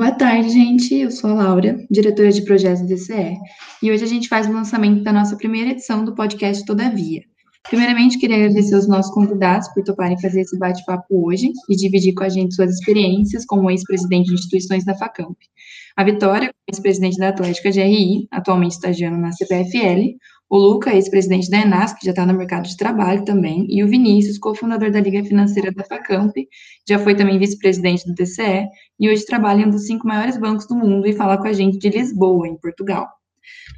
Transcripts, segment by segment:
Boa tarde, gente. Eu sou a Laura, diretora de projetos do DCE, e hoje a gente faz o lançamento da nossa primeira edição do podcast Todavia. Primeiramente, queria agradecer aos nossos convidados por toparem fazer esse bate-papo hoje e dividir com a gente suas experiências como ex-presidente de instituições da FACAMP. A Vitória, ex-presidente da Atlética GRI, atualmente estagiando na CPFL, o Luca, ex-presidente da Enas, que já está no mercado de trabalho também, e o Vinícius, cofundador da Liga Financeira da Facamp, já foi também vice-presidente do TCE, e hoje trabalha em um dos cinco maiores bancos do mundo e fala com a gente de Lisboa, em Portugal.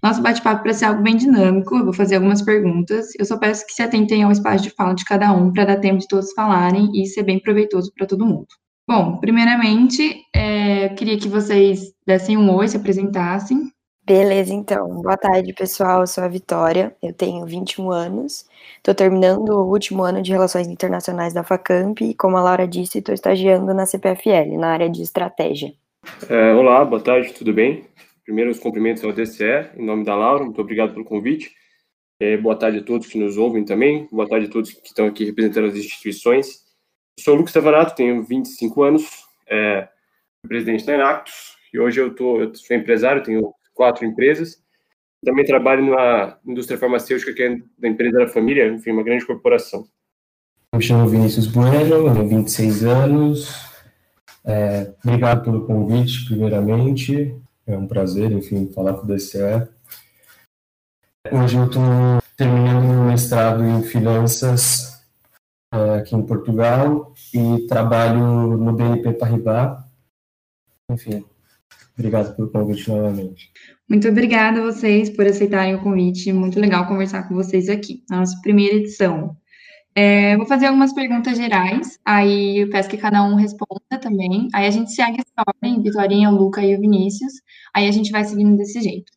Nosso bate-papo para ser algo bem dinâmico, eu vou fazer algumas perguntas, eu só peço que se atentem ao espaço de fala de cada um, para dar tempo de todos falarem e ser bem proveitoso para todo mundo. Bom, primeiramente, é, eu queria que vocês dessem um oi, se apresentassem, Beleza, então. Boa tarde, pessoal. Eu sou a Vitória, eu tenho 21 anos. Estou terminando o último ano de Relações Internacionais da FACAMP e, como a Laura disse, estou estagiando na CPFL, na área de estratégia. É, olá, boa tarde, tudo bem? Primeiro, os cumprimentos ao DCE, em nome da Laura, muito obrigado pelo convite. É, boa tarde a todos que nos ouvem também, boa tarde a todos que estão aqui representando as instituições. Eu sou o Lucas Tavanato, tenho 25 anos, é, presidente da Enactus, e hoje eu, tô, eu sou empresário, tenho quatro empresas. Também trabalho na indústria farmacêutica, que é da empresa da família, enfim, uma grande corporação. Eu me chamo Vinícius Bueno, tenho 26 anos. É, obrigado pelo convite, primeiramente. É um prazer, enfim, falar com o DCE. Hoje eu estou terminando meu mestrado em finanças é, aqui em Portugal e trabalho no BNP Paribas. Enfim, Obrigado pelo convite novamente. Muito obrigada a vocês por aceitarem o convite. Muito legal conversar com vocês aqui, na nossa primeira edição. É, vou fazer algumas perguntas gerais, aí eu peço que cada um responda também. Aí a gente segue a ordem, Vitorinha, o Luca e o Vinícius. Aí a gente vai seguindo desse jeito.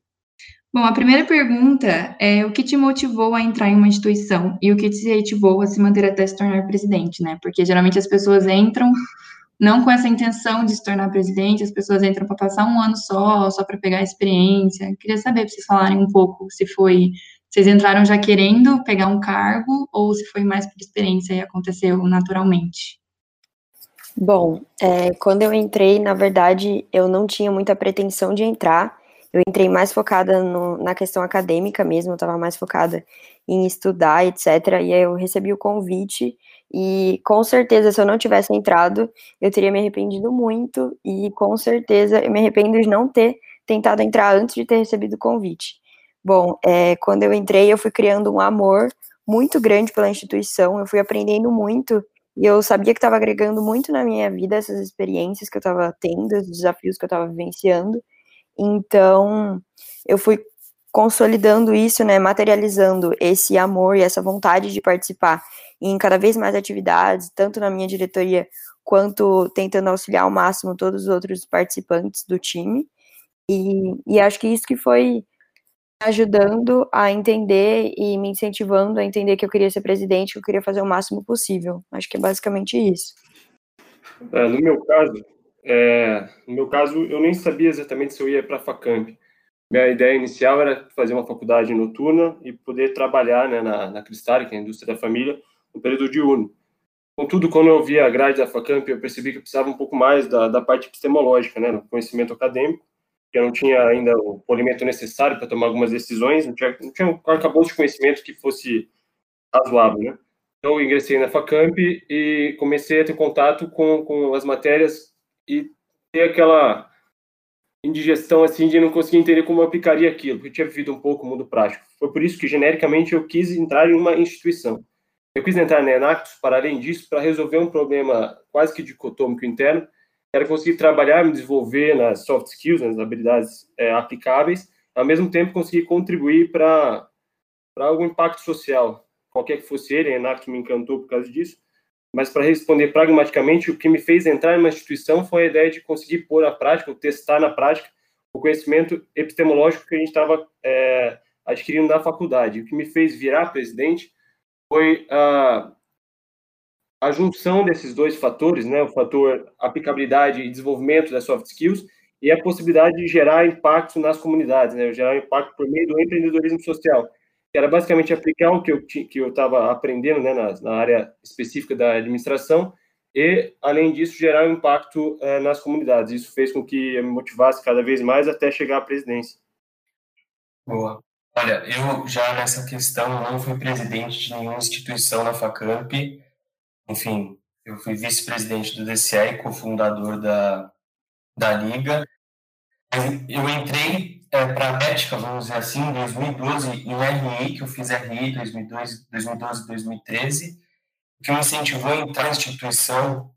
Bom, a primeira pergunta é o que te motivou a entrar em uma instituição e o que te motivou a se manter até se tornar presidente, né? Porque geralmente as pessoas entram não com essa intenção de se tornar presidente, as pessoas entram para passar um ano só, só para pegar a experiência. Queria saber para vocês falarem um pouco se foi, vocês entraram já querendo pegar um cargo ou se foi mais por experiência e aconteceu naturalmente. Bom, é, quando eu entrei, na verdade, eu não tinha muita pretensão de entrar. Eu entrei mais focada no, na questão acadêmica mesmo, eu estava mais focada em estudar, etc. E aí eu recebi o convite e com certeza, se eu não tivesse entrado, eu teria me arrependido muito. E com certeza, eu me arrependo de não ter tentado entrar antes de ter recebido o convite. Bom, é, quando eu entrei, eu fui criando um amor muito grande pela instituição, eu fui aprendendo muito e eu sabia que estava agregando muito na minha vida essas experiências que eu estava tendo, os desafios que eu estava vivenciando. Então, eu fui consolidando isso, né, materializando esse amor e essa vontade de participar em cada vez mais atividades, tanto na minha diretoria quanto tentando auxiliar ao máximo todos os outros participantes do time. E, e acho que isso que foi ajudando a entender e me incentivando a entender que eu queria ser presidente, que eu queria fazer o máximo possível. Acho que é basicamente isso. É, no meu caso, é, no meu caso, eu nem sabia exatamente se eu ia para a Facamp. Minha ideia inicial era fazer uma faculdade noturna e poder trabalhar né, na, na Cristal, que é a indústria da família, no período diurno. Contudo, quando eu vi a grade da FACAMP, eu percebi que eu precisava um pouco mais da, da parte epistemológica, né, do conhecimento acadêmico, que eu não tinha ainda o polimento necessário para tomar algumas decisões, não tinha, não tinha um arcabouço de conhecimento que fosse razoável, né. Então, eu ingressei na FACAMP e comecei a ter contato com, com as matérias e ter aquela indigestão assim de não conseguir entender como eu aplicaria aquilo, porque eu tinha vivido um pouco o mundo prático. Foi por isso que, genericamente, eu quis entrar em uma instituição. Eu quis entrar na Enactus, para além disso, para resolver um problema quase que dicotômico interno, era conseguir trabalhar, me desenvolver nas soft skills, nas habilidades é, aplicáveis, ao mesmo tempo conseguir contribuir para algum impacto social, qualquer que fosse ele, a Enactus me encantou por causa disso, mas para responder pragmaticamente, o que me fez entrar em uma instituição foi a ideia de conseguir pôr à prática, ou testar na prática, o conhecimento epistemológico que a gente estava é, adquirindo na faculdade. O que me fez virar presidente foi a, a junção desses dois fatores, né, o fator aplicabilidade e desenvolvimento das soft skills e a possibilidade de gerar impacto nas comunidades, né, gerar impacto por meio do empreendedorismo social, que era basicamente aplicar o que eu que eu estava aprendendo, né, na, na, área específica da administração e, além disso, gerar um impacto é, nas comunidades. Isso fez com que eu me motivasse cada vez mais até chegar à presidência. Boa. Olha, eu já nessa questão não fui presidente de nenhuma instituição na Facamp. Enfim, eu fui vice-presidente do DCE e cofundador da, da Liga. Eu entrei é, para a ética, vamos dizer assim, em 2012, em RI, que eu fiz RI 2012, 2012 2013. O que me incentivou a entrar na instituição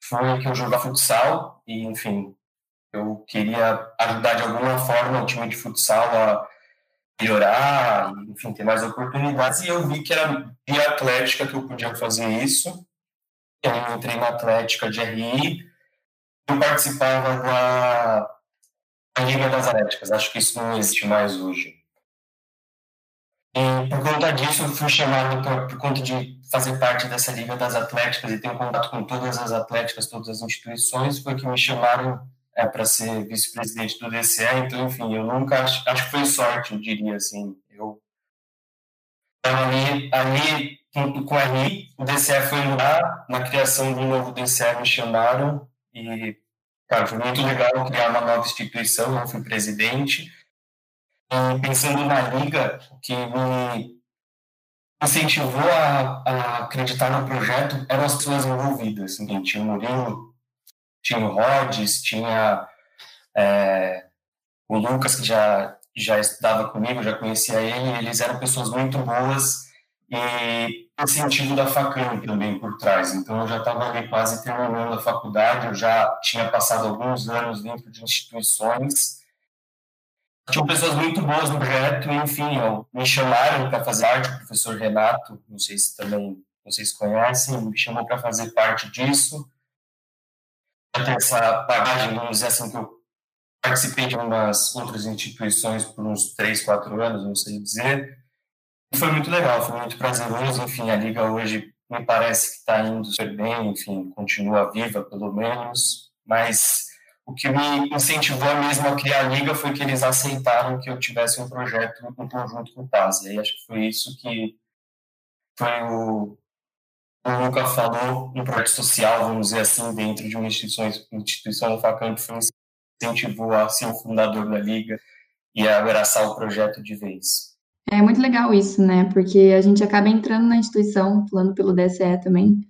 foi que eu jogava futsal e, enfim, eu queria ajudar de alguma forma o time de futsal a melhorar, enfim, ter mais oportunidades. E eu vi que era via atlética que eu podia fazer isso. Eu entrei na atlética de RI. Eu participava da Liga das Atléticas. Acho que isso não existe mais hoje. E por conta disso, eu fui chamado por, por conta de fazer parte dessa Liga das Atléticas e ter um contato com todas as atléticas, todas as instituições, foi que me chamaram é, para ser vice-presidente do DCE, então, enfim, eu nunca, acho, acho que foi sorte, eu diria assim, eu ali, ali com a RI, o DCE foi lá, na criação do novo DCE me chamaram e, cara, foi muito legal criar uma nova instituição, eu fui presidente, e pensando na liga, o que me incentivou a, a, acreditar no projeto eram as pessoas envolvidas, assim, tinha o Murilo, tinha o Rhodes, tinha é, o Lucas, que já, já estudava comigo, já conhecia ele, eles eram pessoas muito boas e o sentido da facam também por trás. Então, eu já estava ali quase terminando a faculdade, eu já tinha passado alguns anos dentro de instituições. Tinham pessoas muito boas no projeto, enfim, me chamaram para fazer parte, o professor Renato, não sei se também vocês conhecem, me chamou para fazer parte disso tenho essa bagagem, vamos dizer assim, que eu participei de umas outras instituições por uns três, quatro anos, não sei dizer. E foi muito legal, foi muito prazeroso. Enfim, a Liga hoje me parece que está indo super bem, enfim, continua viva, pelo menos. Mas o que me incentivou mesmo a criar a Liga foi que eles aceitaram que eu tivesse um projeto em conjunto com o Paz. E aí acho que foi isso que foi o, o Luca falou, um projeto social, vamos dizer assim, dentro de uma instituição, instituição do Facam, que foi um incentivo a ser o fundador da Liga e a abraçar o projeto de vez. É muito legal isso, né? Porque a gente acaba entrando na instituição, falando pelo DSE também,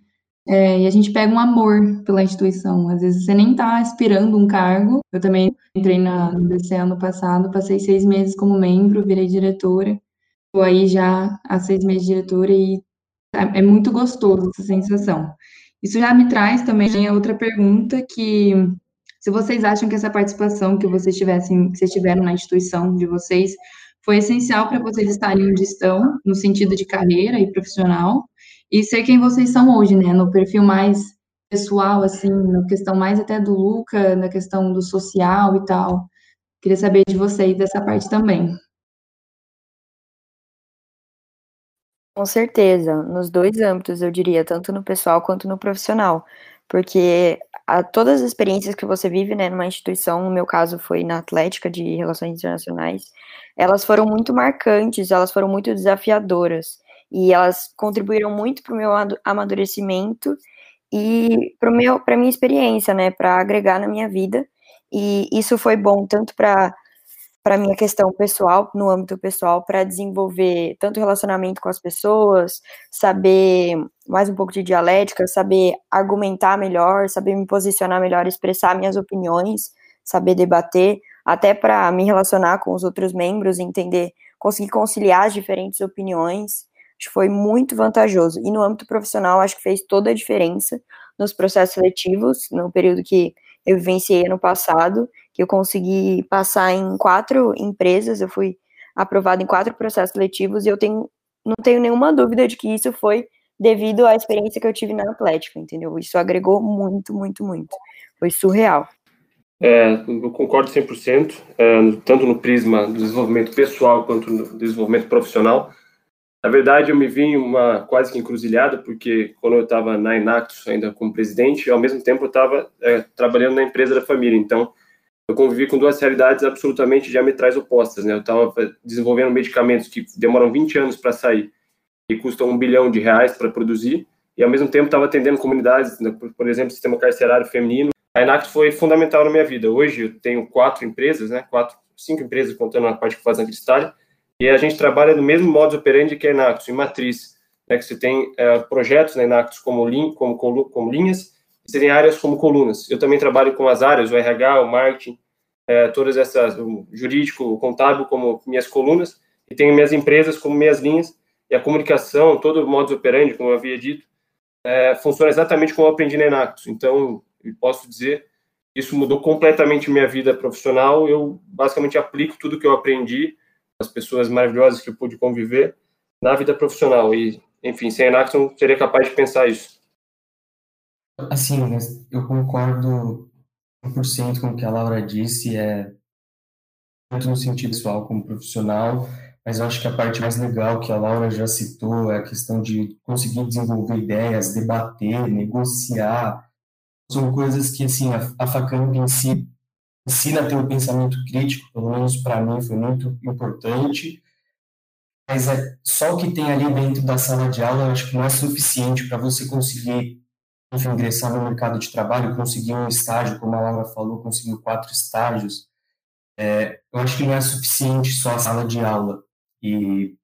é, e a gente pega um amor pela instituição. Às vezes você nem está esperando um cargo. Eu também entrei na, no DCE ano passado, passei seis meses como membro, virei diretora. Estou aí já há seis meses diretora e é, é muito gostoso essa sensação. Isso já me traz também a outra pergunta que se vocês acham que essa participação que vocês tivessem, que vocês tiveram na instituição de vocês foi essencial para vocês estarem onde estão, no sentido de carreira e profissional, e ser quem vocês são hoje, né, no perfil mais pessoal, assim, na questão mais até do Luca, na questão do social e tal. Queria saber de vocês dessa parte também. Com certeza, nos dois âmbitos, eu diria, tanto no pessoal quanto no profissional, porque a, todas as experiências que você vive, né, numa instituição, no meu caso foi na Atlética de Relações Internacionais, elas foram muito marcantes, elas foram muito desafiadoras, e elas contribuíram muito para o meu amadurecimento e para a minha experiência, né, para agregar na minha vida, e isso foi bom tanto para para minha questão pessoal, no âmbito pessoal, para desenvolver tanto relacionamento com as pessoas, saber mais um pouco de dialética, saber argumentar melhor, saber me posicionar melhor, expressar minhas opiniões, saber debater, até para me relacionar com os outros membros, entender, conseguir conciliar as diferentes opiniões. Acho que foi muito vantajoso. E no âmbito profissional, acho que fez toda a diferença nos processos seletivos, no período que eu vivenciei ano passado, que eu consegui passar em quatro empresas, eu fui aprovada em quatro processos seletivos e eu tenho, não tenho nenhuma dúvida de que isso foi devido à experiência que eu tive na Atlética, entendeu? Isso agregou muito, muito, muito. Foi surreal. É, eu concordo 100%, é, tanto no prisma do desenvolvimento pessoal quanto no desenvolvimento profissional. Na verdade, eu me vi em uma quase que encruzilhada, porque quando eu estava na Inactus, ainda como presidente, ao mesmo tempo eu estava é, trabalhando na empresa da família. Então, eu convivi com duas realidades absolutamente diametrais opostas. Né? Eu estava desenvolvendo medicamentos que demoram 20 anos para sair e custam um bilhão de reais para produzir, e ao mesmo tempo estava atendendo comunidades, né, por exemplo, sistema carcerário feminino. A Enactus foi fundamental na minha vida. Hoje eu tenho quatro empresas, né, quatro, cinco empresas contando a parte que faz na Cristália, e a gente trabalha no mesmo modo operandi que a Enactus, em matriz, né, que você tem é, projetos na Enactus como, lin, como, como linhas, e você tem áreas como colunas. Eu também trabalho com as áreas, o RH, o marketing, é, todas essas, o jurídico, o contábil como minhas colunas, e tenho minhas empresas como minhas linhas, e a comunicação, todo o modus operandi, como eu havia dito, é, funciona exatamente como eu aprendi na Enactus. Então, posso dizer, isso mudou completamente minha vida profissional. Eu basicamente aplico tudo que eu aprendi, as pessoas maravilhosas que eu pude conviver, na vida profissional. E, enfim, sem a não seria capaz de pensar isso. Assim, eu concordo 100% com o que a Laura disse, é tanto no sentido pessoal como profissional, mas eu acho que a parte mais legal que a Laura já citou é a questão de conseguir desenvolver ideias, debater, negociar. São coisas que, assim, a, a em si ensina a ter um pensamento crítico, pelo menos para mim foi muito importante, mas é só o que tem ali dentro da sala de aula, acho que não é suficiente para você conseguir enfim, ingressar no mercado de trabalho, conseguir um estágio, como a Laura falou, conseguiu quatro estágios. É, eu acho que não é suficiente só a sala de aula. E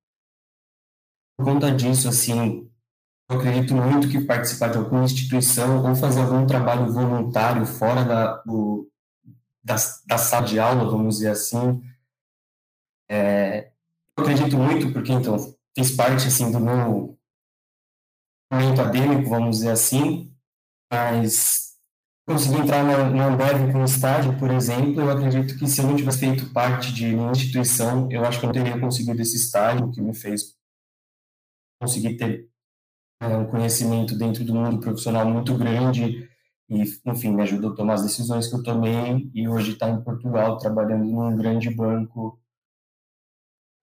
por conta disso, assim, eu acredito muito que participar de alguma instituição ou fazer algum trabalho voluntário fora da, do, da, da sala de aula, vamos dizer assim, é, eu acredito muito porque, então, fiz parte, assim, do meu momento acadêmico, vamos dizer assim, mas consegui entrar na, na Ambev com estágio, por exemplo, eu acredito que se eu não tivesse feito parte de uma instituição, eu acho que eu não teria conseguido esse estágio que me fez conseguir ter é, um conhecimento dentro do mundo profissional muito grande e, enfim, me ajudou a tomar as decisões que eu tomei e hoje está em Portugal trabalhando num grande banco.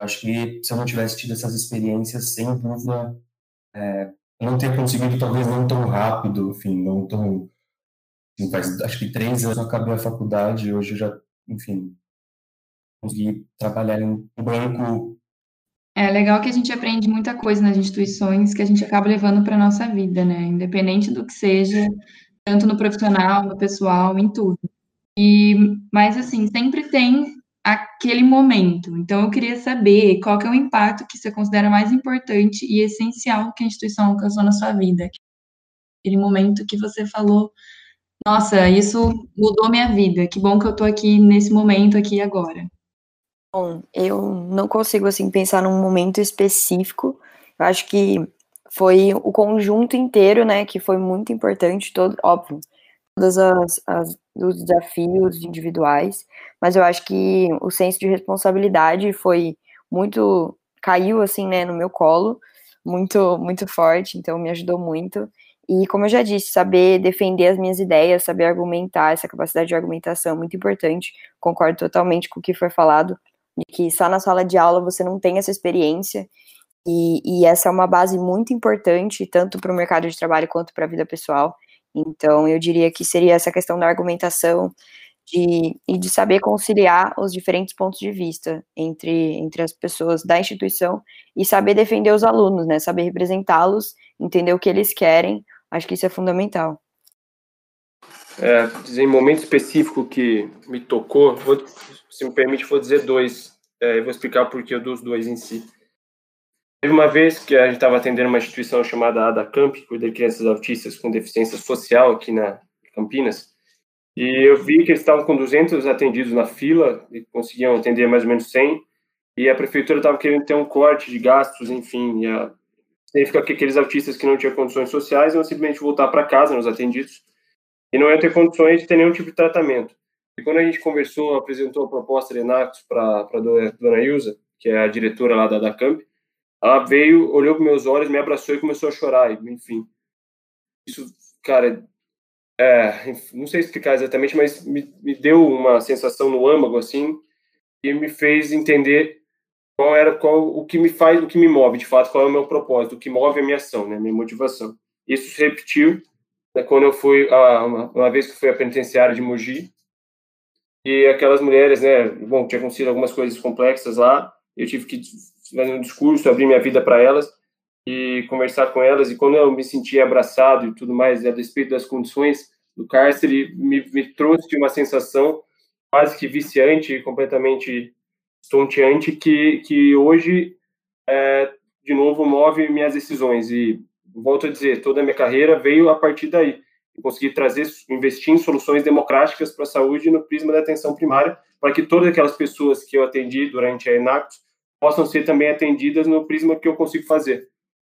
Acho que se eu não tivesse tido essas experiências, sem dúvida, é, não teria conseguido talvez não tão rápido, enfim, não tão Assim, faz acho que três anos eu acabei a faculdade, hoje eu já, enfim, consegui trabalhar em um banco. É legal que a gente aprende muita coisa nas instituições que a gente acaba levando para nossa vida, né? Independente do que seja, tanto no profissional, no pessoal, em tudo. E, mas assim, sempre tem aquele momento. Então, eu queria saber qual que é o impacto que você considera mais importante e essencial que a instituição alcançou na sua vida. Aquele momento que você falou, nossa, isso mudou minha vida. Que bom que eu tô aqui nesse momento aqui agora. Bom, eu não consigo assim pensar num momento específico. Eu acho que foi o conjunto inteiro, né, que foi muito importante, todo, óbvio, todos os desafios individuais, mas eu acho que o senso de responsabilidade foi muito caiu assim, né, no meu colo, muito muito forte, então me ajudou muito. E, como eu já disse, saber defender as minhas ideias, saber argumentar, essa capacidade de argumentação é muito importante. Concordo totalmente com o que foi falado, de que só na sala de aula você não tem essa experiência. E, e essa é uma base muito importante, tanto para o mercado de trabalho quanto para a vida pessoal. Então, eu diria que seria essa questão da argumentação de, e de saber conciliar os diferentes pontos de vista entre, entre as pessoas da instituição e saber defender os alunos, né? Saber representá-los, entender o que eles querem, Acho que isso é fundamental. É, em momento específico que me tocou, vou, se me permite, vou dizer dois. É, vou explicar o porquê dos dois em si. Teve uma vez que a gente estava atendendo uma instituição chamada AdaCamp, que cuida de crianças autistas com deficiência social aqui na Campinas, e eu vi que eles estavam com 200 atendidos na fila e conseguiam atender mais ou menos 100, e a prefeitura estava querendo ter um corte de gastos, enfim, e a significa que aqueles autistas que não tinham condições sociais iam simplesmente voltar para casa nos atendidos e não iam ter condições de ter nenhum tipo de tratamento. E quando a gente conversou, apresentou a proposta de Enactus para a dona Ilza, que é a diretora lá da, da Camp, ela veio, olhou para meus olhos, me abraçou e começou a chorar, enfim. Isso, cara, é, não sei explicar exatamente, mas me, me deu uma sensação no âmago, assim, e me fez entender qual era qual o que me faz, o que me move, de fato, qual é o meu propósito, o que move a minha ação, né, a minha motivação. Isso se repetiu né, quando eu fui a, uma, uma, vez que fui à penitenciária de Mogi e aquelas mulheres, né, bom, tinha acontecido algumas coisas complexas lá, eu tive que fazer um discurso, abrir minha vida para elas e conversar com elas. E quando eu me senti abraçado e tudo mais, a despeito das condições do cárcere, me, me trouxe uma sensação quase que viciante, completamente estonteante, que, que hoje, é, de novo, move minhas decisões. E volto a dizer, toda a minha carreira veio a partir daí. Eu consegui trazer, investir em soluções democráticas para a saúde no prisma da atenção primária, para que todas aquelas pessoas que eu atendi durante a Enactus possam ser também atendidas no prisma que eu consigo fazer.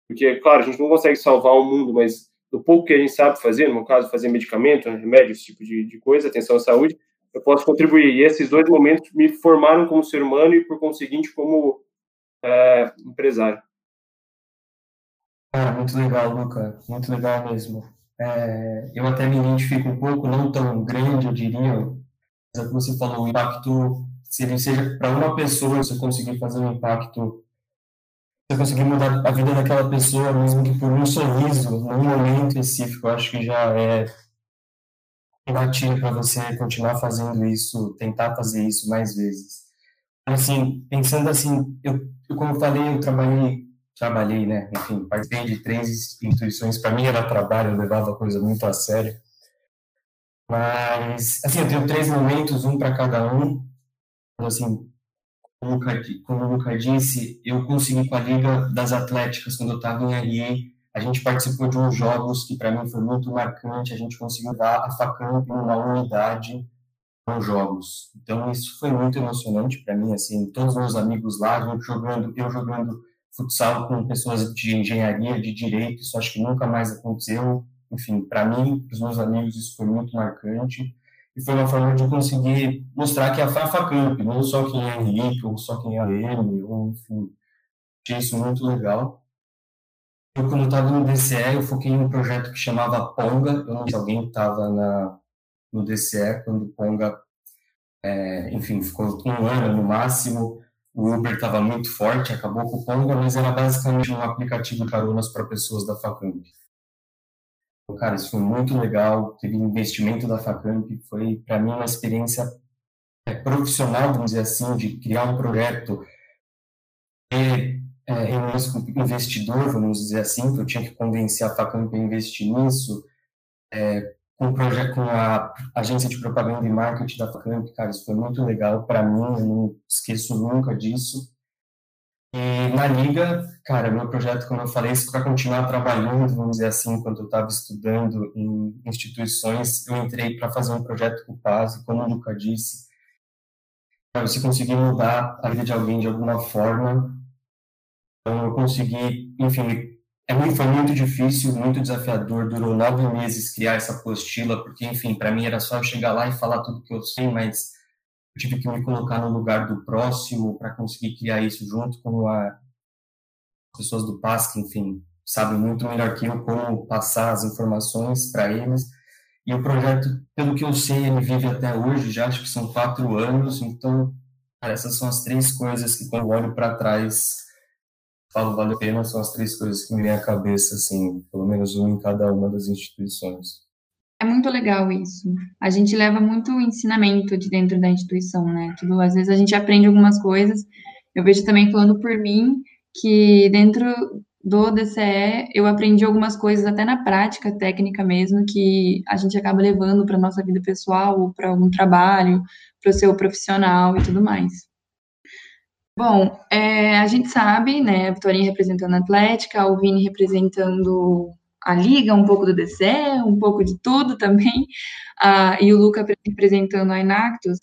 Porque, claro, a gente não consegue salvar o mundo, mas do pouco que a gente sabe fazer, no caso, fazer medicamento, remédio, esse tipo de, de coisa, atenção à saúde, eu posso contribuir. E esses dois momentos me formaram como ser humano e, por conseguinte, como é, empresário. Ah, muito legal, Luca. Muito legal mesmo. É, eu até me identifico um pouco, não tão grande, eu diria, mas é que você falou, o impacto, se seja para uma pessoa, você conseguir fazer um impacto você conseguir mudar a vida daquela pessoa, mesmo que por um sorriso, num momento específico, eu acho que já é gatilho para você continuar fazendo isso, tentar fazer isso mais vezes. Assim, pensando assim, eu, como eu falei, eu trabalhei, trabalhei, né, enfim, participei de três instituições, para mim era trabalho, eu levava a coisa muito a sério. Mas, assim, eu tenho três momentos, um para cada um. Assim, como o Luca disse, eu consegui com a Liga das Atléticas, quando eu estava em Ariê, a gente participou de uns jogos que para mim foi muito marcante, a gente conseguiu dar a Facamp uma unidade nos jogos. Então isso foi muito emocionante para mim, assim, todos os meus amigos lá, eu jogando, eu jogando futsal com pessoas de engenharia, de direito, isso acho que nunca mais aconteceu. Enfim, para mim, para os meus amigos, isso foi muito marcante e foi uma forma de conseguir mostrar que a Fafa Camp, não só quem é Henrique, ou só quem é AM, ou enfim, achei isso muito legal. Eu, quando estava no DCE, eu foquei em um projeto que chamava Ponga, eu não sei se alguém estava no DCE quando Ponga, é, enfim, ficou um ano no máximo, o Uber estava muito forte, acabou com o Ponga, mas era basicamente um aplicativo de caronas para pessoas da Facamp. Cara, isso foi muito legal. Teve investimento da Facamp, foi para mim uma experiência é, profissional, vamos dizer assim, de criar um projeto e é, reuniões com investidor, vamos dizer assim, que eu tinha que convencer a Facamp a investir nisso, é, com, projeto, com a agência de propaganda e marketing da Facamp, cara, isso foi muito legal para mim, eu não esqueço nunca disso. E na Liga, cara, meu projeto, como eu falei, isso para continuar trabalhando, vamos dizer assim, enquanto eu estava estudando em instituições, eu entrei para fazer um projeto com o PAS, como o Luca disse, você conseguir mudar a vida de alguém de alguma forma. Então, eu consegui, enfim, é muito, foi muito difícil, muito desafiador, durou nove meses criar essa apostila, porque, enfim, para mim era só eu chegar lá e falar tudo que eu sei, mas eu tive que me colocar no lugar do próximo para conseguir criar isso junto com a, as pessoas do PASC, enfim, sabem muito melhor que eu como passar as informações para eles. E o projeto, pelo que eu sei, ele vive até hoje, já acho que são quatro anos, então, essas são as três coisas que, quando olho para trás, falo, vale a pena, são as três coisas que me vêm à cabeça, assim, pelo menos uma em cada uma das instituições. Muito legal isso. A gente leva muito ensinamento de dentro da instituição, né? Tudo, às vezes a gente aprende algumas coisas. Eu vejo também falando por mim que dentro do DCE eu aprendi algumas coisas até na prática técnica mesmo que a gente acaba levando para nossa vida pessoal para algum trabalho, para o seu profissional e tudo mais. Bom, é, a gente sabe, né, a Vitorinha representando a Atlética, o Vini representando a Liga, um pouco do DCE, um pouco de tudo também, uh, e o Luca representando a Inactus,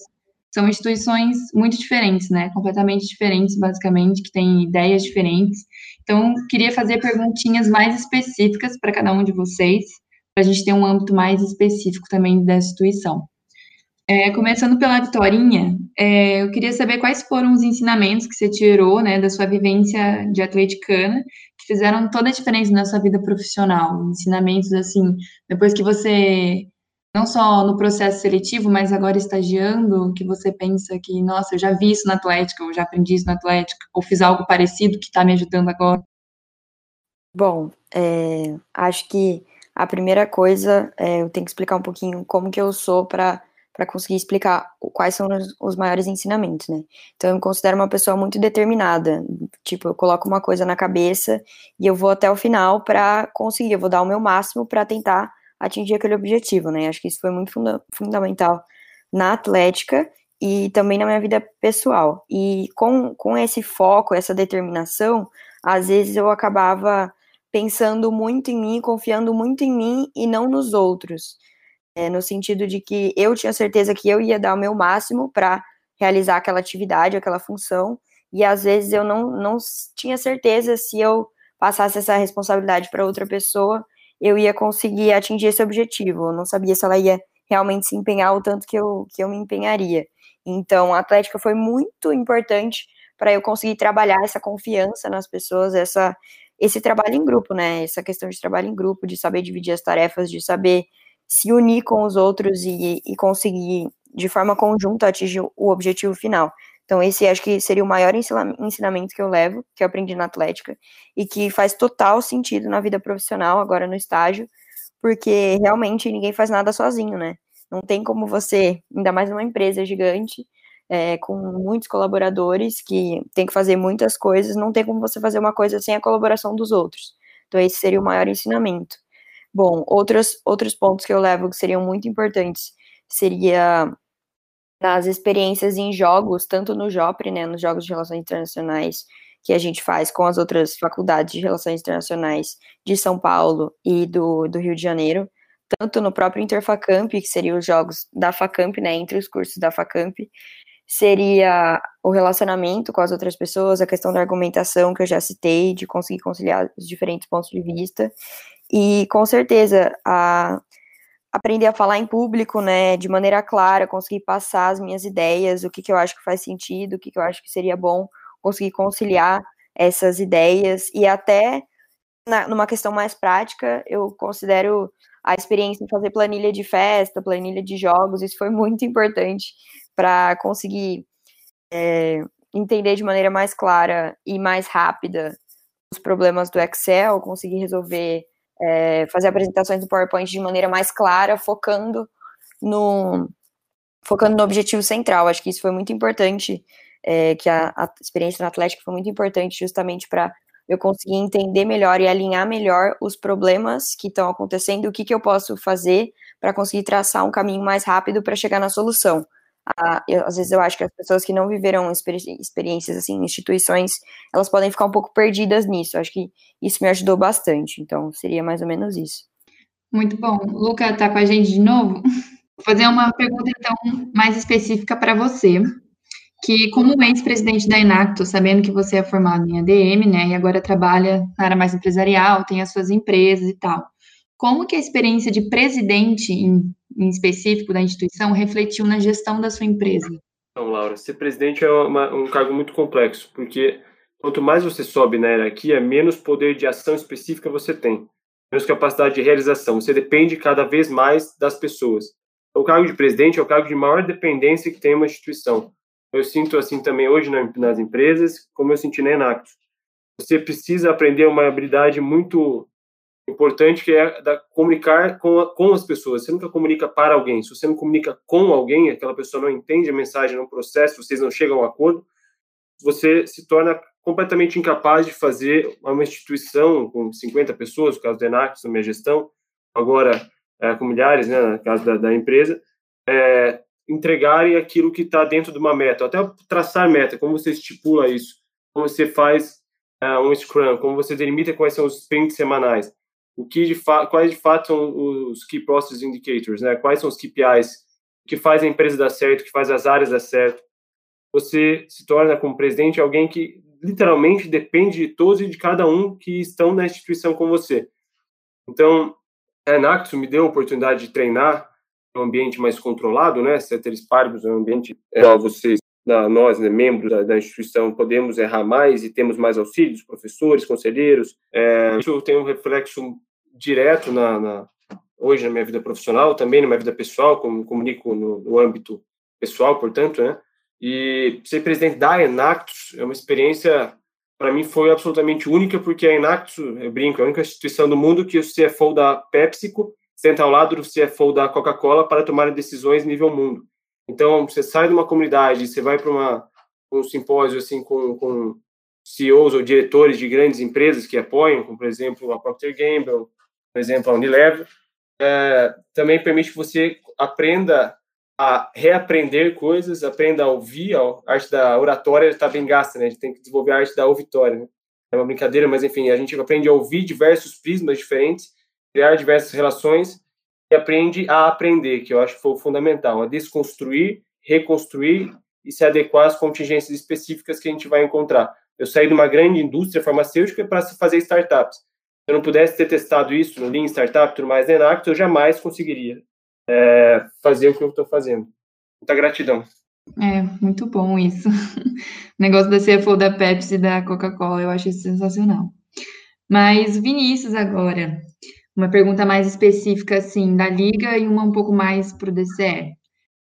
são instituições muito diferentes, né? Completamente diferentes, basicamente, que têm ideias diferentes. Então, queria fazer perguntinhas mais específicas para cada um de vocês, para a gente ter um âmbito mais específico também da instituição. É, começando pela Vitorinha, é, eu queria saber quais foram os ensinamentos que você tirou né, da sua vivência de atleticana, que fizeram toda a diferença na sua vida profissional. Ensinamentos, assim, depois que você, não só no processo seletivo, mas agora estagiando, que você pensa que, nossa, eu já vi isso na Atlética, ou já aprendi isso na Atlética, ou fiz algo parecido que está me ajudando agora. Bom, é, acho que a primeira coisa, é, eu tenho que explicar um pouquinho como que eu sou para para conseguir explicar quais são os, os, maiores ensinamentos, né? Então eu me considero uma pessoa muito determinada. Tipo, eu coloco uma coisa na cabeça e eu vou até o final para conseguir, eu vou dar o meu máximo para tentar atingir aquele objetivo, né? Acho que isso foi muito funda fundamental na atlética e também na minha vida pessoal. E com, com esse foco, essa determinação, às vezes eu acabava pensando muito em mim, confiando muito em mim e não nos outros. É, no sentido de que eu tinha certeza que eu ia dar o meu máximo para realizar aquela atividade, aquela função, e às vezes eu não, não tinha certeza se eu passasse essa responsabilidade para outra pessoa, eu ia conseguir atingir esse objetivo. Eu não sabia se ela ia realmente se empenhar o tanto que eu, que eu me empenharia. Então, a Atlética foi muito importante para eu conseguir trabalhar essa confiança nas pessoas, essa, esse trabalho em grupo, né? Essa questão de trabalho em grupo, de saber dividir as tarefas, de saber se unir com os outros e, e conseguir, de forma conjunta, atingir o objetivo final. Então, esse acho que seria o maior ensinamento que eu levo, que eu aprendi na Atlética, e que faz total sentido na vida profissional, agora no estágio, porque realmente ninguém faz nada sozinho, né? Não tem como você, ainda mais numa empresa gigante, é, com muitos colaboradores que tem que fazer muitas coisas, não tem como você fazer uma coisa sem a colaboração dos outros. Então, esse seria o maior ensinamento. Bom, outros, outros pontos que eu levo que seriam muito importantes seria nas experiências em jogos, tanto no JOPRE, né, nos Jogos de Relações Internacionais, que a gente faz com as outras faculdades de Relações Internacionais de São Paulo e do, do Rio de Janeiro, tanto no próprio Interfacamp, que seriam os jogos da Facamp, né, entre os cursos da Facamp, seria o relacionamento com as outras pessoas, a questão da argumentação que eu já citei, de conseguir conciliar os diferentes pontos de vista, e com certeza a aprender a falar em público, né, de maneira clara, conseguir passar as minhas ideias, o que, que eu acho que faz sentido, o que, que eu acho que seria bom, conseguir conciliar essas ideias. E até na, numa questão mais prática, eu considero a experiência em fazer planilha de festa, planilha de jogos, isso foi muito importante para conseguir é, entender de maneira mais clara e mais rápida os problemas do Excel, conseguir resolver é, fazer apresentações do PowerPoint de maneira mais clara, focando no focando no objetivo central. Acho que isso foi muito importante, é, que a, a, experiência na Atlética foi muito importante justamente para eu conseguir entender melhor e alinhar melhor os problemas que estão acontecendo, o que, que eu posso fazer para conseguir traçar um caminho mais rápido para chegar na solução. Ah, eu, às vezes eu acho que as pessoas que não viveram experi experiências assim, em instituições, elas podem ficar um pouco perdidas nisso. Eu acho que isso me ajudou bastante. Então, seria mais ou menos isso. Muito bom. Luca está com a gente de novo. Vou fazer uma pergunta, então, mais específica para você. Que, como ex-presidente da Enacto, sabendo que você é formado em ADM, né, e agora trabalha na área mais empresarial, tem as suas empresas e tal, como que a experiência de presidente em em específico da instituição refletiu na gestão da sua empresa? Então, Laura, ser presidente é uma, um cargo muito complexo, porque quanto mais você sobe na hierarquia, menos poder de ação específica você tem, menos capacidade de realização. Você depende cada vez mais das pessoas. O cargo de presidente é o cargo de maior dependência que tem uma instituição. Eu sinto assim também hoje nas empresas, como eu senti na Enactus. Você precisa aprender uma habilidade muito importante que é da, comunicar com, a, com as pessoas. Você nunca comunica para alguém. Se você não comunica com alguém, aquela pessoa não entende a mensagem, não processa, vocês não chegam a um acordo, você se torna completamente incapaz de fazer uma instituição com 50 pessoas, no caso da Enax, na minha gestão, agora é, com milhares, né, no caso da, da empresa, é, entregarem aquilo que está dentro de uma meta, até traçar meta, como você estipula isso, como você faz é, um Scrum, como você delimita quais são os sprints semanais o que de quais de fato são os Key Process Indicators, né? Quais são os KPIs que faz a empresa dar certo, que faz as áreas dar certo. Você se torna como presidente alguém que literalmente depende de todos e de cada um que estão na instituição com você. Então, a Enactus me deu a oportunidade de treinar um ambiente mais controlado, né? Ceteris paribus um ambiente é, vocês, nós, né, membros da, da, instituição, podemos errar mais e temos mais auxílios, professores, conselheiros. É, isso tem um reflexo direto na, na, hoje na minha vida profissional, também na minha vida pessoal, como comunico no, no âmbito pessoal, portanto, né? E ser presidente da Enactus é uma experiência, para mim, foi absolutamente única, porque a Enactus, eu brinco, é a única instituição do mundo que o CFO da PepsiCo senta ao lado do CFO da Coca-Cola para tomar decisões nível mundo. Então, você sai de uma comunidade, você vai para um simpósio assim com, com CEOs ou diretores de grandes empresas que apoiam, como por exemplo a Procter Gamble, por exemplo a Unilever, é, também permite que você aprenda a reaprender coisas, aprenda a ouvir, a arte da oratória está bem gasta, né? A gente tem que desenvolver a arte da ouvitória, né? É uma brincadeira, mas enfim, a gente aprende a ouvir diversos prismas diferentes, criar diversas relações aprende a aprender, que eu acho que foi o fundamental, a desconstruir, reconstruir e se adequar às contingências específicas que a gente vai encontrar. Eu saí de uma grande indústria farmacêutica para fazer startups. Se eu não pudesse ter testado isso no Lean Startup, tudo mais, Enactus, eu jamais conseguiria é, fazer o que eu estou fazendo. Muita gratidão. É, muito bom isso. O negócio da CFO da Pepsi e da Coca-Cola, eu acho sensacional. Mas, Vinícius, agora, uma pergunta mais específica, assim, da Liga e uma um pouco mais para o DCE.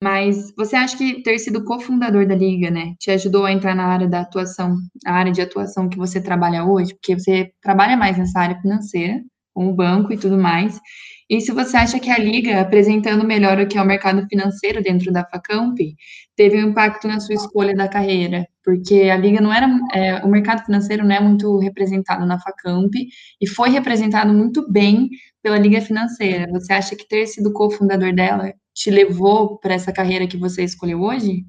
Mas você acha que ter sido cofundador da Liga, né, te ajudou a entrar na área da atuação, a área de atuação que você trabalha hoje? Porque você trabalha mais nessa área financeira, com o banco e tudo mais. E se você acha que a Liga, apresentando melhor o que é o mercado financeiro dentro da Facamp, teve um impacto na sua escolha da carreira, porque a Liga não era, é, o mercado financeiro não é muito representado na Facamp e foi representado muito bem pela Liga Financeira. Você acha que ter sido cofundador dela te levou para essa carreira que você escolheu hoje?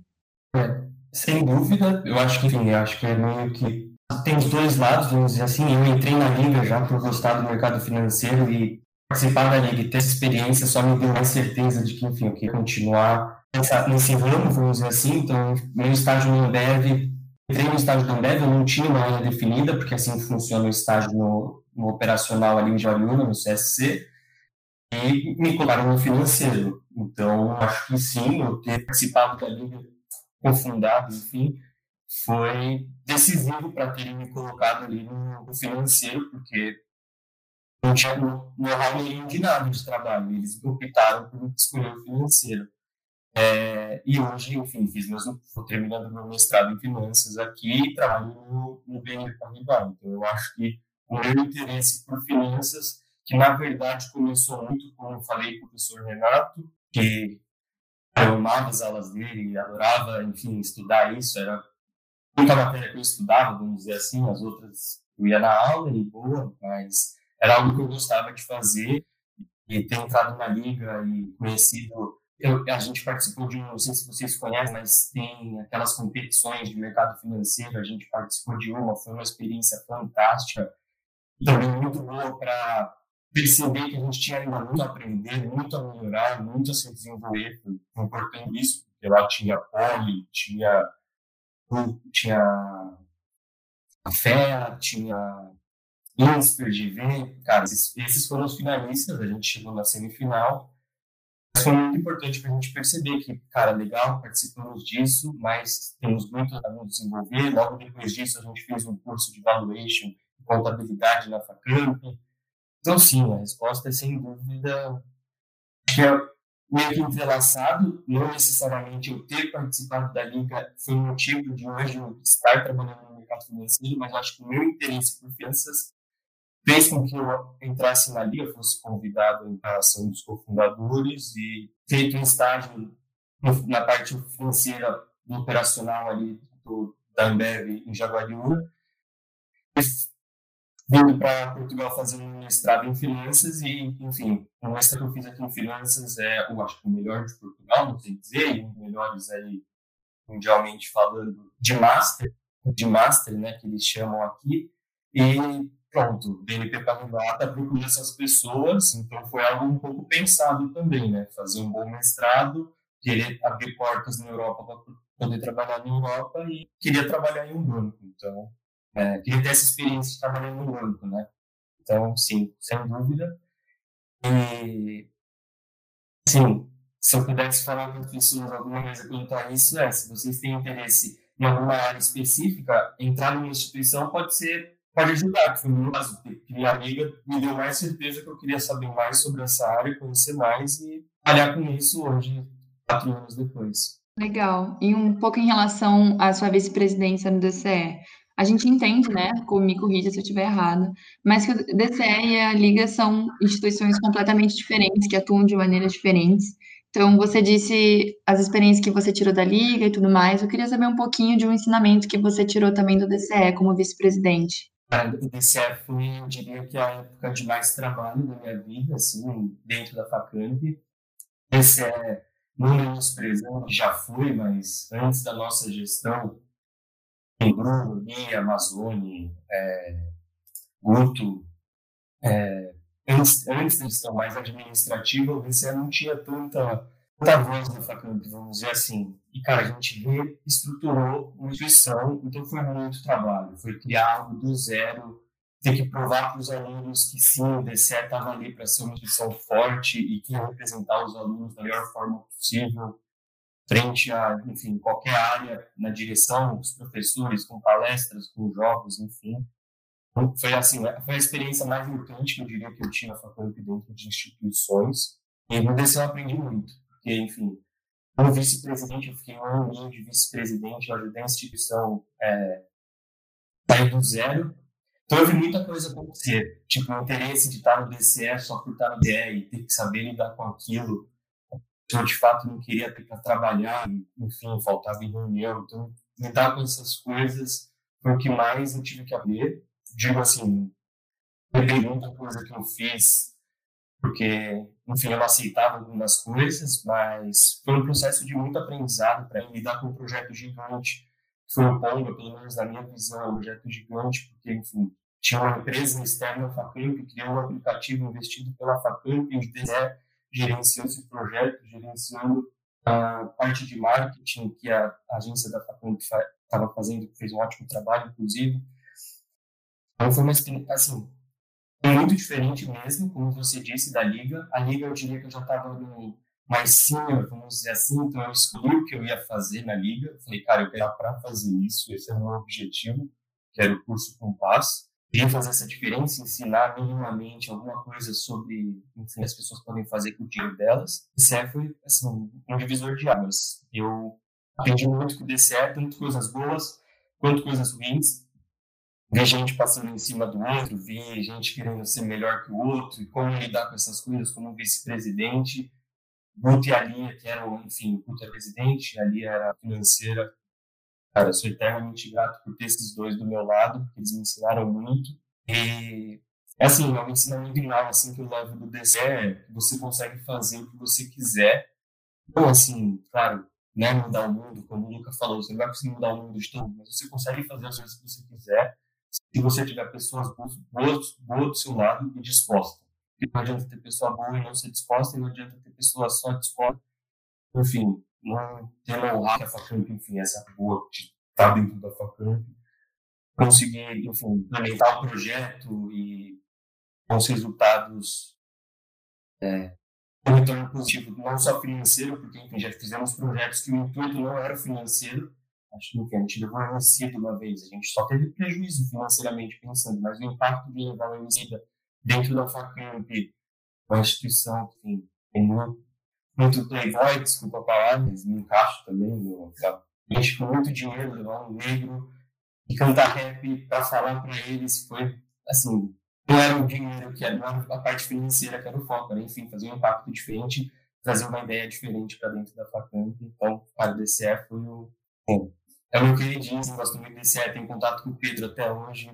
É, sem dúvida, eu acho que, enfim, eu acho que é meio que tem os dois lados, vamos dizer assim. Eu entrei na Liga já por gostar do mercado financeiro e participar da Liga e ter essa experiência só me deu mais certeza de que, enfim, eu queria continuar nessa, nesse ramo, vamos dizer assim. Então, meu estágio no Ambev, entrei no estágio do Ambev, eu não tinha uma área definida, porque assim funciona o estágio no, no operacional ali em Jariúna, no CSC, e me colocaram no financeiro. Então, acho que sim, eu ter participado da Liga, confundado, enfim, foi decisivo para terem me colocado ali no financeiro, porque não tinha know-how nenhum de nada de trabalho. Eles optaram por escolher o financeiro. É, e hoje, enfim, fiz mesmo, estou terminando meu mestrado em finanças aqui e trabalho no, no BNP Paribas. Então, eu acho que o meu interesse por finanças, que na verdade começou muito, como eu falei com o professor Renato, que eu amava as aulas dele, adorava, enfim, estudar isso, era muita matéria que eu estudava, vamos dizer assim, as outras eu ia na aula e boa, mas era algo que eu gostava de fazer e ter entrado na liga e conhecido. Eu, a gente participou de, não sei se vocês conhecem, mas tem aquelas competições de mercado financeiro. A gente participou de uma, foi uma experiência fantástica e também muito boa para perceber que a gente tinha ainda muito a aprender, muito a melhorar, muito a se desenvolver. Foi importante isso, porque lá tinha poli, tinha, tinha a tinha Insper, GV, cara, esses, esses foram os finalistas, a gente chegou na semifinal. Mas foi muito importante para a gente perceber que, cara, legal, participamos disso, mas temos muito a nos desenvolver. Logo depois disso, a gente fez um curso de valuation e contabilidade na Facamp. Então, sim, a resposta é sem dúvida que é meio que entrelaçado, não necessariamente eu ter participado da Liga foi motivo de hoje eu estar trabalhando no mercado financeiro, mas acho que o meu interesse por finanças fez com que eu entrasse na Liga, fosse convidado para ser um dos cofundadores e feito um estágio na parte financeira do operacional ali do, da Ambev em Jaguariúna. Vindo para Portugal fazer um mestrado em finanças e, enfim, o mestrado que eu fiz aqui em finanças é, eu acho que o melhor de Portugal, não sei dizer, e um dos melhores aí mundialmente falando de master, de master, né, que eles chamam aqui. E pronto, o BNP Paribas está procurando essas pessoas, então foi algo um pouco pensado também, né? Fazer um bom mestrado, querer abrir portas na Europa para poder trabalhar na Europa e queria trabalhar em um banco, então é, queria ter essa experiência de trabalhar em um banco, né? Então, sim, sem dúvida. E, sim, se eu pudesse falar com as pessoas alguma coisa a isso, é, se vocês têm interesse em alguma área específica, entrar numa instituição pode ser pode ajudar, que foi no caso, minha amiga me deu mais certeza que eu queria saber mais sobre essa área, conhecer mais e trabalhar com isso hoje, quatro anos depois. Legal. E um pouco em relação à sua vice-presidência no DCE. a gente entende, né, me corrija se eu estiver errada, mas que o DCE e a Liga são instituições completamente diferentes, que atuam de maneiras diferentes. Então, você disse as experiências que você tirou da Liga e tudo mais. Eu queria saber um pouquinho de um ensinamento que você tirou também do DCE como vice-presidente. DCE foi, eu diria que a época de mais trabalho da minha vida, assim, dentro da FACAMP. DCE, não menosprezando, já foi, mas antes da nossa gestão, em Bruno, Lia, Amazônia, é, Guto, é, antes, antes da gestão mais administrativa, o DCE não tinha tanta, tanta voz na FACAMP, vamos dizer assim. E, cara, a gente reestruturou uma instituição, então foi muito trabalho. Foi criar algo do zero, ter que provar para os alunos que sim, o DCE estava ali para ser uma instituição forte e que ia representar os alunos da melhor forma possível, frente a, enfim, qualquer área na direção, os professores, com palestras, com jogos, enfim. Foi assim, foi a experiência mais importante que eu diria que eu tinha na faculdade dentro de instituições. E no DC eu aprendi muito, porque, enfim, como vice-presidente, eu fiquei um ano de vice-presidente, eu ajudei a instituição é, sair do zero. Então eu vi muita coisa acontecer, tipo, o interesse de estar no DCE só por estar no DE e ter que saber lidar com aquilo. Eu, de fato, não queria ter para trabalhar, enfim, faltava em reunião. Então, lidar com essas coisas foi o que mais eu tive que aprender digo assim, peguei muita coisa que eu fiz, porque, enfim, eu não aceitava algumas coisas, mas foi um processo de muito aprendizado para lidar com um projeto gigante, que foi o Ponga, pelo menos na minha visão, um projeto gigante, porque, enfim, tinha uma empresa externa, a que criou um aplicativo investido pela Facamp, o DZE gerenciou esse projeto, gerenciando a parte de marketing que a agência da Facamp estava fazendo, que fez um ótimo trabalho, inclusive, então foi uma experiência, assim, muito diferente mesmo, como você disse, da liga. A liga eu diria que eu já estava no mais senior, vamos dizer assim, então eu escolhi o que eu ia fazer na liga. Eu falei, cara, eu quero para fazer isso, esse é o meu objetivo, que era o curso Compass. Queria fazer essa diferença, ensinar minimamente alguma coisa sobre, enfim, as pessoas podem fazer com o dinheiro delas. O DCE foi, assim, um divisor de águas. Eu aprendi muito com o DCE, tanto coisas boas quanto coisas ruins ver gente passando em cima do outro, ver gente querendo ser melhor que o outro, e como lidar com essas coisas como vice-presidente. Guto e a que eram, enfim, Guto é presidente, a era financeira. Cara, eu sou eternamente grato por ter esses dois do meu lado, porque eles me ensinaram muito. E, assim, é um ensinamento final, assim, que eu levo do DC é você consegue fazer o que você quiser. Então, assim, claro, né, mudar o mundo, como o Luca falou, você não vai conseguir mudar o mundo de todo, mas você consegue fazer as coisas que você quiser se você tiver pessoas boas, boas, do seu lado e dispostas. Não adianta ter pessoa boa e não ser disposta, e não adianta ter pessoa só disposta. Enfim, não ter know-how a Facamp, enfim, essa boa que está dentro da Facamp, conseguir, enfim, implementar o projeto e os resultados é, um retorno positivo, não só financeiro, porque enfim, já fizemos projetos que o intuito não era financeiro, Acho que a gente levou uma de uma vez. A gente só teve prejuízo financeiramente pensando, mas o impacto de levar uma homicida dentro da FACAMP, uma instituição que enfim, tem muito, muito playboy, desculpa a palavra, mas me encaixo também. A gente com muito dinheiro, levar um negro e cantar rap para falar para eles foi, assim, não era o dinheiro que era, não era a parte financeira que era o foco, era, enfim, fazer um impacto diferente, trazer uma ideia diferente para dentro da FACAMP. Então, para o DCE foi o. é meu queridinho, gosto muito desse app, tenho contato com o Pedro até hoje.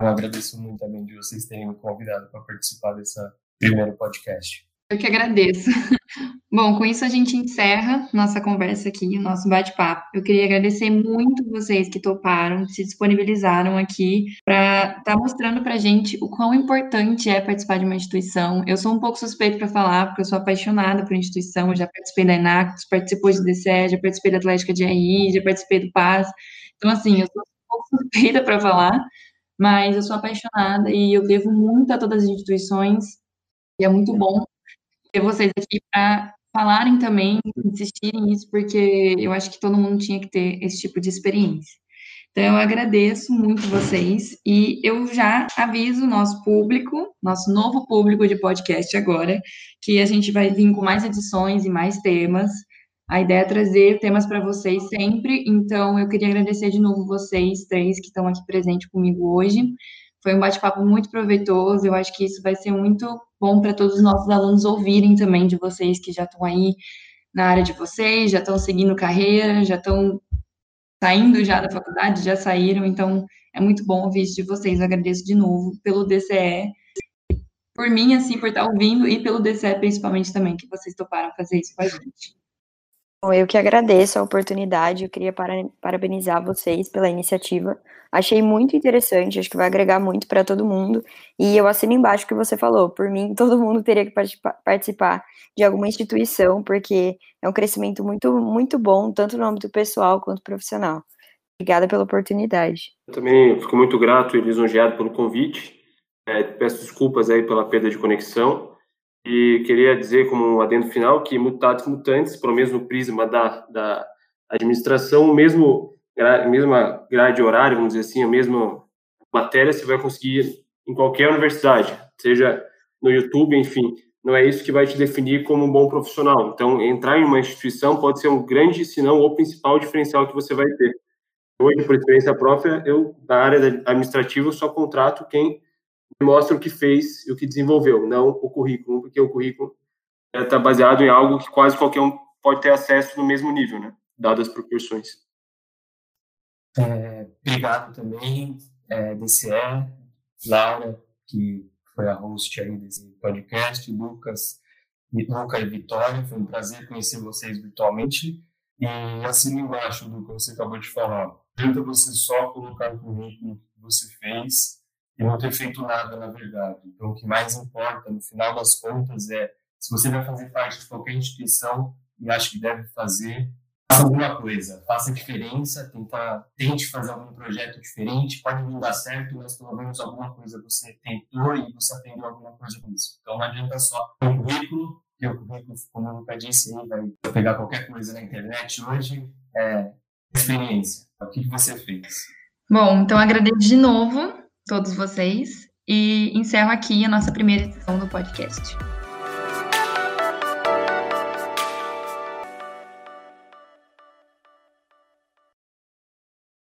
Eu agradeço muito também de vocês terem me convidado para participar desse primeiro podcast. Eu que agradeço. Bom, com isso a gente encerra nossa conversa aqui, nosso bate-papo. Eu queria agradecer muito vocês que toparam, se disponibilizaram aqui para estar tá mostrando para gente o quão importante é participar de uma instituição. Eu sou um pouco suspeito para falar, porque eu sou apaixonada por instituição, eu já participei da Enactus, participou de DCE, já participei da Atlética de RI, já participei do PAS. Então, assim, eu sou um pouco suspeita para falar, mas eu sou apaixonada e eu devo muito a todas as instituições, e é muito bom ter vocês aqui para falarem também, insistirem nisso, porque eu acho que todo mundo tinha que ter esse tipo de experiência. Então, eu agradeço muito vocês e eu já aviso o nosso público, nosso novo público de podcast agora, que a gente vai vir com mais edições e mais temas. A ideia é trazer temas para vocês sempre, então eu queria agradecer de novo vocês três que estão aqui presentes comigo hoje. Foi um bate-papo muito proveitoso, eu acho que isso vai ser muito bom para todos os nossos alunos ouvirem também de vocês que já estão aí na área de vocês, já estão seguindo carreira, já estão saindo já da faculdade, já saíram, então é muito bom ouvir isso de vocês. Eu agradeço de novo pelo DCE, por mim, assim, por estar ouvindo, e pelo DCE principalmente também, que vocês toparam fazer isso com a gente. Eu que agradeço a oportunidade, eu queria parabenizar vocês pela iniciativa. Achei muito interessante, acho que vai agregar muito para todo mundo. E eu assino embaixo o que você falou. Por mim, todo mundo teria que participar de alguma instituição, porque é um crescimento muito, muito bom, tanto no âmbito pessoal quanto profissional. Obrigada pela oportunidade. Eu também fico muito grato e lisonjeado pelo convite. É, peço desculpas aí pela perda de conexão. E queria dizer, como um adendo final, que mutatis mutantes, pelo menos no prisma da, da administração, mesmo mesma grade horária, vamos dizer assim, a mesma matéria você vai conseguir em qualquer universidade, seja no YouTube, enfim. Não é isso que vai te definir como um bom profissional. Então, entrar em uma instituição pode ser um grande, se não o principal diferencial que você vai ter. Hoje, por experiência própria, eu, na área administrativa, só contrato quem mostra o que fez e o que desenvolveu, não o currículo, porque o currículo está baseado em algo que quase qualquer um pode ter acesso no mesmo nível, né? dadas as proporções. É, obrigado também, é, DCE, Laura, que foi a host aí desse podcast, Lucas, Luca e Vitória, foi um prazer conhecer vocês virtualmente. E assim embaixo do que você acabou de falar, tenta você só colocar o currículo que você fez e não ter feito nada, na verdade. Então, o que mais importa, no final das contas, é se você vai fazer parte de qualquer instituição e acha que deve fazer, faça alguma coisa, faça diferença, tente fazer algum projeto diferente, pode não dar certo, mas pelo menos alguma coisa você tentou e você aprendeu alguma coisa com isso. Então, não adianta só um currículo, que o currículo, como eu nunca disse, aí vai pegar qualquer coisa na internet hoje, é experiência. O que você fez? Bom, então agradeço de novo todos vocês e encerro aqui a nossa primeira edição do podcast.